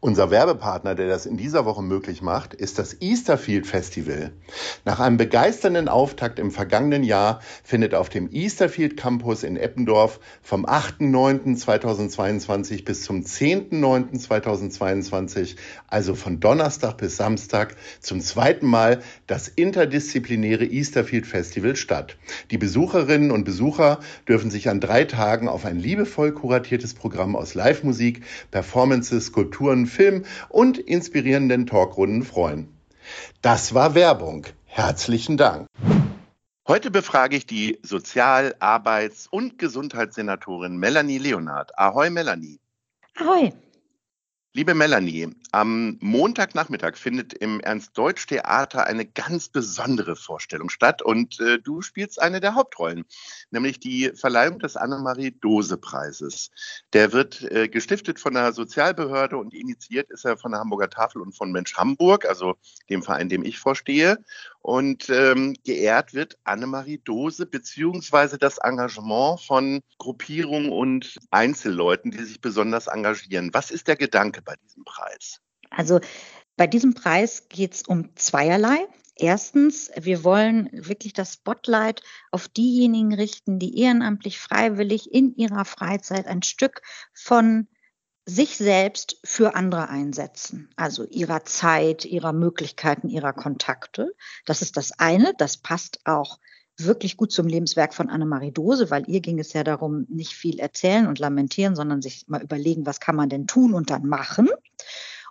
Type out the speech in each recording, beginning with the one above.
Unser Werbepartner, der das in dieser Woche möglich macht, ist das Easterfield Festival. Nach einem begeisternden Auftakt im vergangenen Jahr findet auf dem Easterfield Campus in Eppendorf vom 8.9.2022 bis zum 10.9.2022, also von Donnerstag bis Samstag, zum zweiten Mal das interdisziplinäre Easterfield Festival statt. Die Besucherinnen und Besucher dürfen sich an drei Tagen auf ein liebevoll kuratiertes Programm aus Live-Musik, Performances, Skulpturen, Film und inspirierenden Talkrunden freuen. Das war Werbung. Herzlichen Dank. Heute befrage ich die Sozial-, Arbeits- und Gesundheitssenatorin Melanie Leonard. Ahoi, Melanie. Ahoi. Liebe Melanie, am Montagnachmittag findet im Ernst-Deutsch-Theater eine ganz besondere Vorstellung statt und äh, du spielst eine der Hauptrollen, nämlich die Verleihung des Annemarie-Dose-Preises. Der wird äh, gestiftet von der Sozialbehörde und initiiert ist er von der Hamburger Tafel und von Mensch Hamburg, also dem Verein, dem ich vorstehe. Und ähm, geehrt wird Annemarie Dose beziehungsweise das Engagement von Gruppierungen und Einzelleuten, die sich besonders engagieren. Was ist der Gedanke bei diesem Preis? Also bei diesem Preis geht es um zweierlei. Erstens, wir wollen wirklich das Spotlight auf diejenigen richten, die ehrenamtlich freiwillig in ihrer Freizeit ein Stück von sich selbst für andere einsetzen, also ihrer Zeit, ihrer Möglichkeiten, ihrer Kontakte. Das ist das eine. Das passt auch wirklich gut zum Lebenswerk von Annemarie Dose, weil ihr ging es ja darum, nicht viel erzählen und lamentieren, sondern sich mal überlegen, was kann man denn tun und dann machen.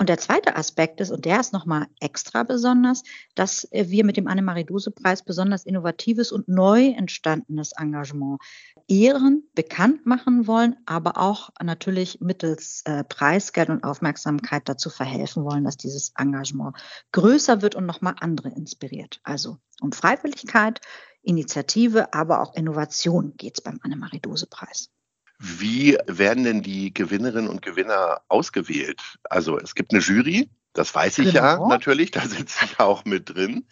Und der zweite Aspekt ist, und der ist nochmal extra besonders, dass wir mit dem Annemarie-Duse-Preis besonders innovatives und neu entstandenes Engagement ehren, bekannt machen wollen, aber auch natürlich mittels äh, Preisgeld und Aufmerksamkeit dazu verhelfen wollen, dass dieses Engagement größer wird und nochmal andere inspiriert. Also um Freiwilligkeit, Initiative, aber auch Innovation geht es beim Annemarie-Dose-Preis. Wie werden denn die Gewinnerinnen und Gewinner ausgewählt? Also es gibt eine Jury, das weiß ich genau. ja natürlich, da sitze ich auch mit drin.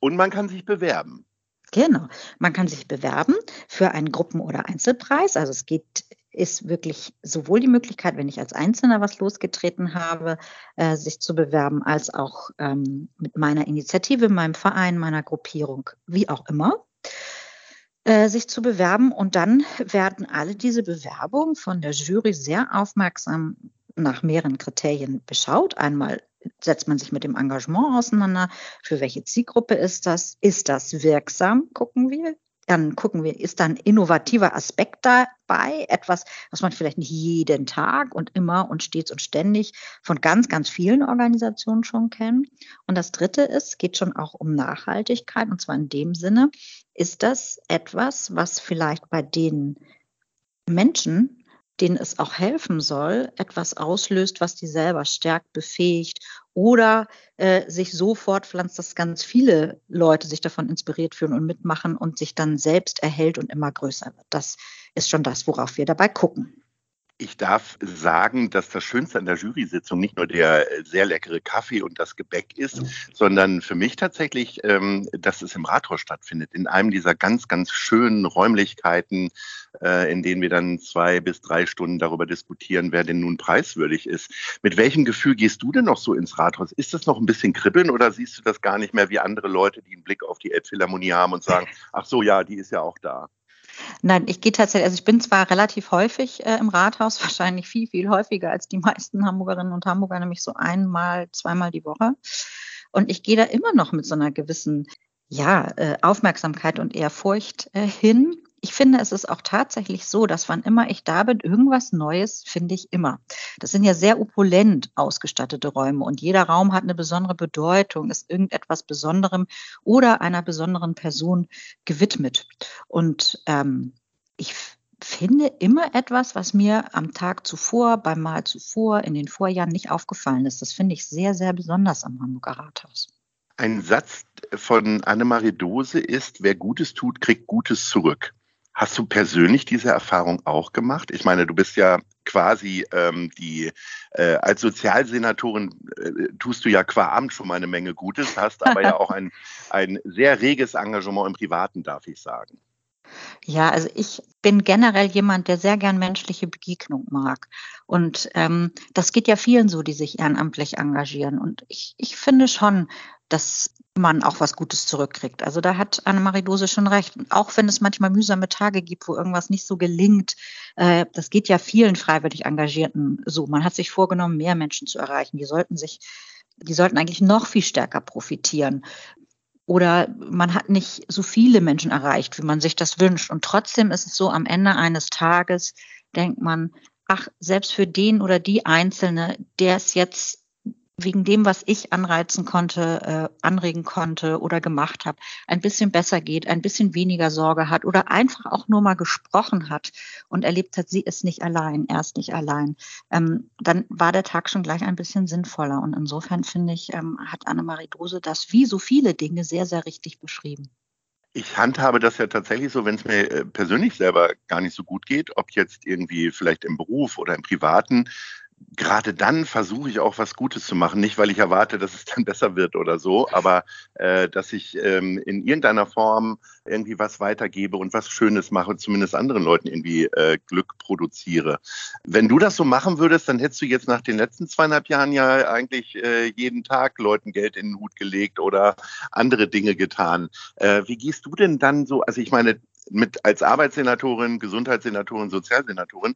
Und man kann sich bewerben. Genau, man kann sich bewerben für einen Gruppen- oder Einzelpreis. Also es geht ist wirklich sowohl die Möglichkeit, wenn ich als Einzelner was losgetreten habe, äh, sich zu bewerben, als auch ähm, mit meiner Initiative, meinem Verein, meiner Gruppierung, wie auch immer. Äh, sich zu bewerben. Und dann werden alle diese Bewerbungen von der Jury sehr aufmerksam nach mehreren Kriterien beschaut. Einmal setzt man sich mit dem Engagement auseinander. Für welche Zielgruppe ist das? Ist das wirksam? Gucken wir. Dann gucken wir, ist da ein innovativer Aspekt dabei? Etwas, was man vielleicht nicht jeden Tag und immer und stets und ständig von ganz, ganz vielen Organisationen schon kennt. Und das dritte ist, geht schon auch um Nachhaltigkeit. Und zwar in dem Sinne, ist das etwas, was vielleicht bei den Menschen, denen es auch helfen soll, etwas auslöst, was die selber stärkt, befähigt oder äh, sich so fortpflanzt, dass ganz viele Leute sich davon inspiriert fühlen und mitmachen und sich dann selbst erhält und immer größer wird. Das ist schon das, worauf wir dabei gucken. Ich darf sagen, dass das Schönste an der Jury-Sitzung nicht nur der äh, sehr leckere Kaffee und das Gebäck ist, sondern für mich tatsächlich, ähm, dass es im Rathaus stattfindet, in einem dieser ganz, ganz schönen Räumlichkeiten, äh, in denen wir dann zwei bis drei Stunden darüber diskutieren, wer denn nun preiswürdig ist. Mit welchem Gefühl gehst du denn noch so ins Rathaus? Ist das noch ein bisschen kribbeln oder siehst du das gar nicht mehr wie andere Leute, die einen Blick auf die Elbphilharmonie haben und sagen, ach so, ja, die ist ja auch da? Nein, ich gehe tatsächlich, also ich bin zwar relativ häufig äh, im Rathaus, wahrscheinlich viel, viel häufiger als die meisten Hamburgerinnen und Hamburger, nämlich so einmal, zweimal die Woche. Und ich gehe da immer noch mit so einer gewissen ja, äh, Aufmerksamkeit und Ehrfurcht äh, hin. Ich finde, es ist auch tatsächlich so, dass wann immer ich da bin, irgendwas Neues finde ich immer. Das sind ja sehr opulent ausgestattete Räume und jeder Raum hat eine besondere Bedeutung, ist irgendetwas Besonderem oder einer besonderen Person gewidmet. Und ähm, ich finde immer etwas, was mir am Tag zuvor, beim Mal zuvor, in den Vorjahren nicht aufgefallen ist. Das finde ich sehr, sehr besonders am Hamburger Rathaus. Ein Satz von Annemarie Dose ist, wer Gutes tut, kriegt Gutes zurück. Hast du persönlich diese Erfahrung auch gemacht? Ich meine, du bist ja quasi ähm, die äh, als Sozialsenatorin äh, tust du ja qua Amt schon mal eine Menge Gutes, hast aber ja auch ein, ein sehr reges Engagement im Privaten, darf ich sagen. Ja, also ich bin generell jemand, der sehr gern menschliche Begegnung mag. Und ähm, das geht ja vielen so, die sich ehrenamtlich engagieren. Und ich, ich finde schon, dass man auch was Gutes zurückkriegt. Also da hat Annemarie Dose schon recht. Auch wenn es manchmal mühsame Tage gibt, wo irgendwas nicht so gelingt, äh, das geht ja vielen freiwillig Engagierten so. Man hat sich vorgenommen, mehr Menschen zu erreichen. Die sollten sich die sollten eigentlich noch viel stärker profitieren. Oder man hat nicht so viele Menschen erreicht, wie man sich das wünscht. Und trotzdem ist es so, am Ende eines Tages denkt man, ach, selbst für den oder die Einzelne, der es jetzt wegen dem, was ich anreizen konnte, äh, anregen konnte oder gemacht habe, ein bisschen besser geht, ein bisschen weniger Sorge hat oder einfach auch nur mal gesprochen hat und erlebt hat, sie ist nicht allein, er ist nicht allein, ähm, dann war der Tag schon gleich ein bisschen sinnvoller. Und insofern finde ich, ähm, hat Annemarie Dose das wie so viele Dinge sehr, sehr richtig beschrieben. Ich handhabe das ja tatsächlich so, wenn es mir äh, persönlich selber gar nicht so gut geht, ob jetzt irgendwie vielleicht im Beruf oder im Privaten, gerade dann versuche ich auch was Gutes zu machen. Nicht, weil ich erwarte, dass es dann besser wird oder so, aber äh, dass ich ähm, in irgendeiner Form irgendwie was weitergebe und was Schönes mache, zumindest anderen Leuten irgendwie äh, Glück produziere. Wenn du das so machen würdest, dann hättest du jetzt nach den letzten zweieinhalb Jahren ja eigentlich äh, jeden Tag Leuten Geld in den Hut gelegt oder andere Dinge getan. Äh, wie gehst du denn dann so, also ich meine, mit als Arbeitssenatorin, Gesundheitssenatorin, Sozialsenatorin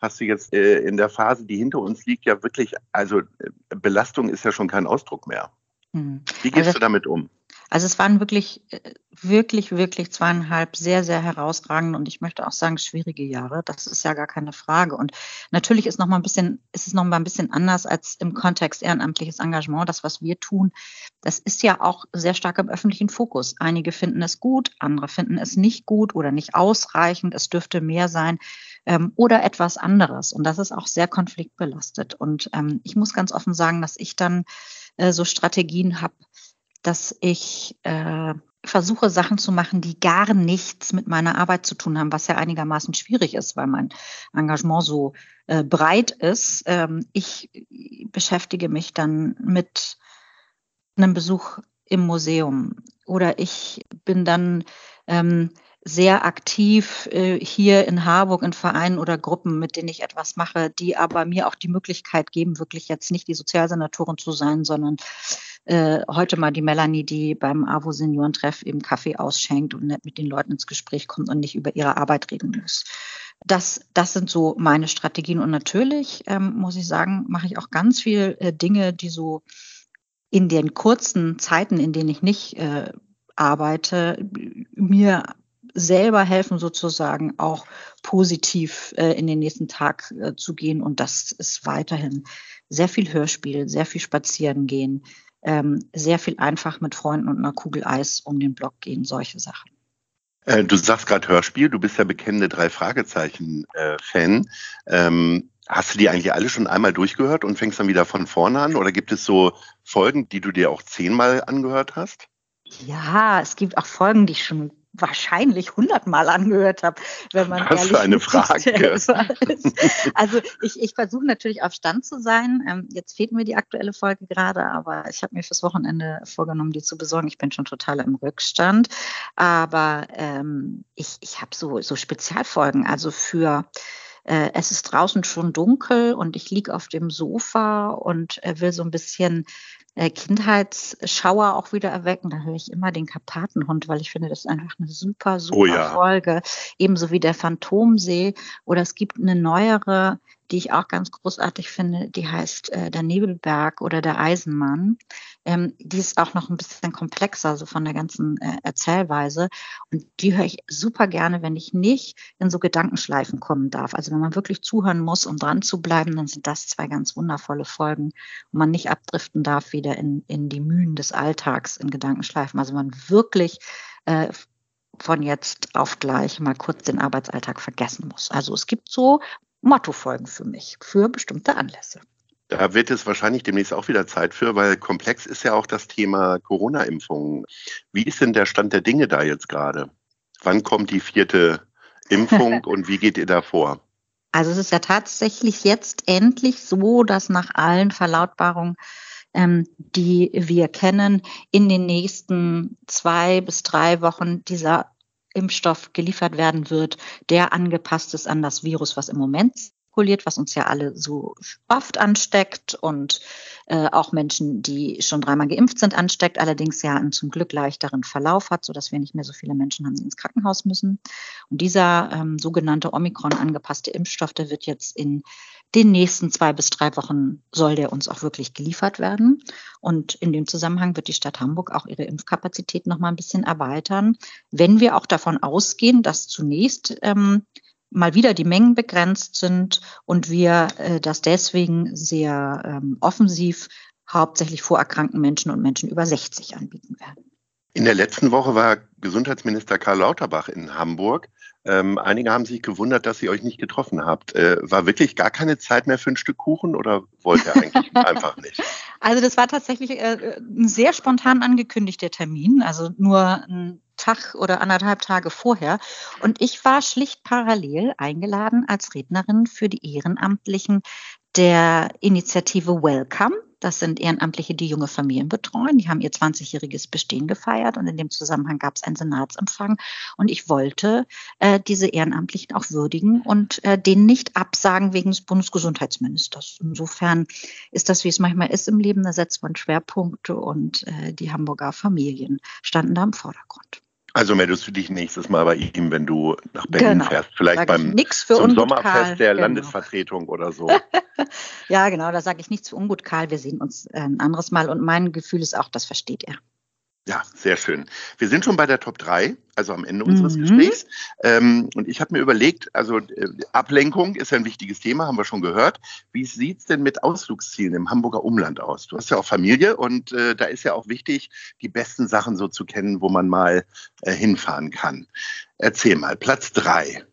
hast du jetzt äh, in der Phase, die hinter uns liegt, ja wirklich, also äh, Belastung ist ja schon kein Ausdruck mehr. Hm. Wie gehst also, du damit um? Also es waren wirklich, äh, wirklich, wirklich zweieinhalb sehr, sehr herausragende und ich möchte auch sagen schwierige Jahre. Das ist ja gar keine Frage. Und natürlich ist noch mal ein bisschen, ist es noch mal ein bisschen anders als im Kontext ehrenamtliches Engagement. Das, was wir tun, das ist ja auch sehr stark im öffentlichen Fokus. Einige finden es gut, andere finden es nicht gut oder nicht ausreichend. Es dürfte mehr sein ähm, oder etwas anderes. Und das ist auch sehr konfliktbelastet. Und ähm, ich muss ganz offen sagen, dass ich dann äh, so Strategien habe, dass ich äh, versuche, Sachen zu machen, die gar nichts mit meiner Arbeit zu tun haben, was ja einigermaßen schwierig ist, weil mein Engagement so äh, breit ist. Ähm, ich beschäftige mich dann mit einem Besuch im Museum oder ich bin dann ähm, sehr aktiv äh, hier in Harburg in Vereinen oder Gruppen, mit denen ich etwas mache, die aber mir auch die Möglichkeit geben, wirklich jetzt nicht die Sozialsenatorin zu sein, sondern äh, heute mal die Melanie, die beim AWO Seniorentreff eben Kaffee ausschenkt und mit den Leuten ins Gespräch kommt und nicht über ihre Arbeit reden muss. Das, das sind so meine Strategien. Und natürlich, ähm, muss ich sagen, mache ich auch ganz viel äh, Dinge, die so in den kurzen Zeiten, in denen ich nicht äh, arbeite, mir selber helfen, sozusagen auch positiv äh, in den nächsten Tag äh, zu gehen. Und das ist weiterhin sehr viel Hörspiel, sehr viel Spazieren gehen, ähm, sehr viel einfach mit Freunden und einer Kugel Eis um den Block gehen, solche Sachen. Äh, du sagst gerade Hörspiel, du bist ja bekennende drei Fragezeichen-Fan. Äh, ähm, hast du die eigentlich alle schon einmal durchgehört und fängst dann wieder von vorne an? Oder gibt es so Folgen, die du dir auch zehnmal angehört hast? Ja, es gibt auch Folgen, die ich schon wahrscheinlich hundertmal angehört habe, wenn man Was für eine Frage. Also ich, ich versuche natürlich auf Stand zu sein. Ähm, jetzt fehlt mir die aktuelle Folge gerade, aber ich habe mir fürs Wochenende vorgenommen, die zu besorgen. Ich bin schon total im Rückstand. Aber ähm, ich, ich habe so, so Spezialfolgen, also für äh, es ist draußen schon dunkel und ich liege auf dem Sofa und äh, will so ein bisschen Kindheitsschauer auch wieder erwecken. Da höre ich immer den Karpatenhund, weil ich finde, das ist einfach eine super, super oh ja. Folge. Ebenso wie der Phantomsee. Oder es gibt eine neuere, die ich auch ganz großartig finde, die heißt äh, Der Nebelberg oder Der Eisenmann. Ähm, die ist auch noch ein bisschen komplexer, so von der ganzen äh, Erzählweise. Und die höre ich super gerne, wenn ich nicht in so Gedankenschleifen kommen darf. Also wenn man wirklich zuhören muss, um dran zu bleiben, dann sind das zwei ganz wundervolle Folgen, wo man nicht abdriften darf wieder in, in die Mühen des Alltags in Gedankenschleifen. Also man wirklich äh, von jetzt auf gleich mal kurz den Arbeitsalltag vergessen muss. Also es gibt so Mottofolgen für mich, für bestimmte Anlässe. Da wird es wahrscheinlich demnächst auch wieder Zeit für, weil komplex ist ja auch das Thema Corona-Impfungen. Wie ist denn der Stand der Dinge da jetzt gerade? Wann kommt die vierte Impfung und wie geht ihr da vor? Also es ist ja tatsächlich jetzt endlich so, dass nach allen Verlautbarungen, ähm, die wir kennen, in den nächsten zwei bis drei Wochen dieser Impfstoff geliefert werden wird, der angepasst ist an das Virus, was im Moment zirkuliert, was uns ja alle so oft ansteckt und äh, auch Menschen, die schon dreimal geimpft sind, ansteckt, allerdings ja einen zum Glück leichteren Verlauf hat, sodass wir nicht mehr so viele Menschen haben, die ins Krankenhaus müssen. Und dieser ähm, sogenannte Omikron angepasste Impfstoff, der wird jetzt in den nächsten zwei bis drei Wochen soll der uns auch wirklich geliefert werden. Und in dem Zusammenhang wird die Stadt Hamburg auch ihre Impfkapazität noch mal ein bisschen erweitern, wenn wir auch davon ausgehen, dass zunächst ähm, mal wieder die Mengen begrenzt sind und wir äh, das deswegen sehr ähm, offensiv hauptsächlich vorerkrankten Menschen und Menschen über 60 anbieten werden. In der letzten Woche war Gesundheitsminister Karl Lauterbach in Hamburg. Ähm, einige haben sich gewundert, dass ihr euch nicht getroffen habt. Äh, war wirklich gar keine Zeit mehr für ein Stück Kuchen oder wollt ihr eigentlich einfach nicht? Also das war tatsächlich äh, ein sehr spontan angekündigter Termin, also nur ein Tag oder anderthalb Tage vorher. Und ich war schlicht parallel eingeladen als Rednerin für die Ehrenamtlichen der Initiative Welcome. Das sind Ehrenamtliche, die junge Familien betreuen. Die haben ihr 20-jähriges Bestehen gefeiert und in dem Zusammenhang gab es einen Senatsempfang. Und ich wollte äh, diese Ehrenamtlichen auch würdigen und äh, denen nicht absagen wegen des Bundesgesundheitsministers. Insofern ist das, wie es manchmal ist im Leben, da setzt man Schwerpunkte und äh, die Hamburger Familien standen da im Vordergrund. Also meldest du dich nächstes Mal bei ihm, wenn du nach Berlin genau. fährst. Vielleicht Sag beim zum Sommerfest der genau. Landesvertretung oder so. ja, genau, da sage ich nichts für ungut, Karl. Wir sehen uns äh, ein anderes Mal. Und mein Gefühl ist auch, das versteht er. Ja, sehr schön. Wir sind schon bei der Top 3, also am Ende unseres Mhm. Gesprächs. Ähm, und ich habe mir überlegt, also äh, Ablenkung ist ja ein wichtiges Thema, haben wir schon gehört. Wie sieht's denn mit Ausflugszielen im Hamburger Umland aus? Du hast ja auch Familie und äh, da ist ja auch wichtig, die besten Sachen so zu kennen, wo man mal äh, hinfahren kann. Erzähl mal, Platz 3.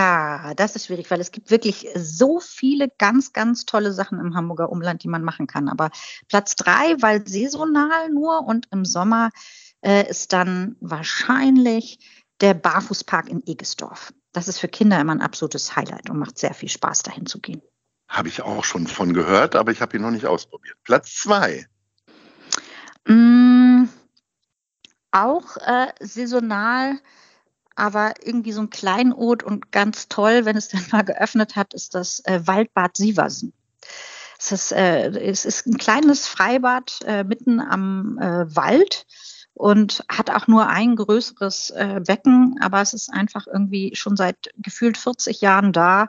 Ah, das ist schwierig, weil es gibt wirklich so viele ganz, ganz tolle Sachen im Hamburger Umland, die man machen kann. Aber Platz drei, weil saisonal nur und im Sommer äh, ist dann wahrscheinlich der Barfußpark in Egesdorf. Das ist für Kinder immer ein absolutes Highlight und macht sehr viel Spaß, dahin zu gehen. Habe ich auch schon von gehört, aber ich habe ihn noch nicht ausprobiert. Platz 2. Mm, auch äh, saisonal, aber irgendwie so ein Kleinod und ganz toll, wenn es dann mal geöffnet hat, ist das äh, Waldbad Sieversen. Es ist, äh, es ist ein kleines Freibad äh, mitten am äh, Wald und hat auch nur ein größeres äh, Becken, aber es ist einfach irgendwie schon seit gefühlt 40 Jahren da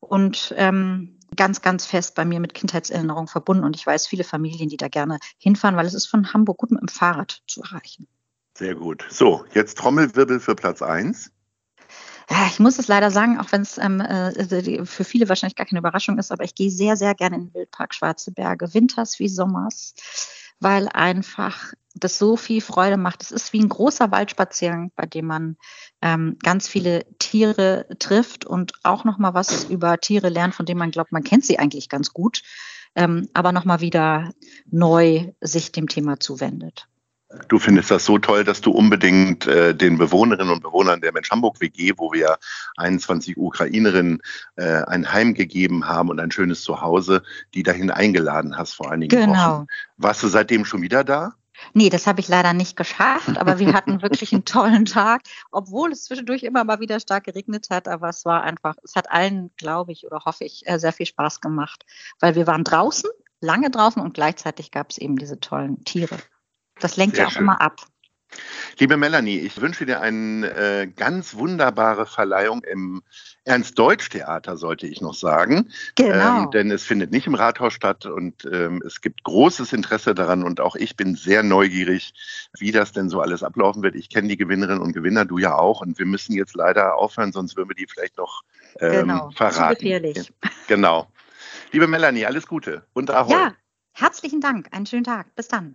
und ähm, ganz, ganz fest bei mir mit Kindheitserinnerungen verbunden. Und ich weiß viele Familien, die da gerne hinfahren, weil es ist von Hamburg gut mit dem Fahrrad zu erreichen. Sehr gut. So, jetzt Trommelwirbel für Platz 1. Ja, ich muss es leider sagen, auch wenn es ähm, äh, für viele wahrscheinlich gar keine Überraschung ist, aber ich gehe sehr, sehr gerne in den Wildpark Schwarze Berge, winters wie sommers, weil einfach das so viel Freude macht. Es ist wie ein großer Waldspaziergang, bei dem man ähm, ganz viele Tiere trifft und auch noch mal was über Tiere lernt, von denen man glaubt, man kennt sie eigentlich ganz gut, ähm, aber noch mal wieder neu sich dem Thema zuwendet. Du findest das so toll, dass du unbedingt äh, den Bewohnerinnen und Bewohnern der Mensch Hamburg WG, wo wir 21 Ukrainerinnen äh, ein Heim gegeben haben und ein schönes Zuhause, die dahin eingeladen hast vor einigen Genau. Wochen. Warst du seitdem schon wieder da? Nee, das habe ich leider nicht geschafft, aber wir hatten wirklich einen tollen Tag, obwohl es zwischendurch immer mal wieder stark geregnet hat, aber es war einfach, es hat allen, glaube ich oder hoffe ich, äh, sehr viel Spaß gemacht, weil wir waren draußen, lange draußen und gleichzeitig gab es eben diese tollen Tiere. Das lenkt Sehr ja auch schön. immer ab. Liebe Melanie, ich wünsche dir eine äh, ganz wunderbare Verleihung im Ernst-Deutsch-Theater, sollte ich noch sagen. Genau. Ähm, denn es findet nicht im Rathaus statt und ähm, es gibt großes Interesse daran und auch ich bin sehr neugierig, wie das denn so alles ablaufen wird. Ich kenne die Gewinnerinnen und Gewinner, du ja auch und wir müssen jetzt leider aufhören, sonst würden wir die vielleicht noch ähm, genau. verraten. Zu gefährlich. Genau. Liebe Melanie, alles Gute und Ahoi. Ja, herzlichen Dank. Einen schönen Tag. Bis dann.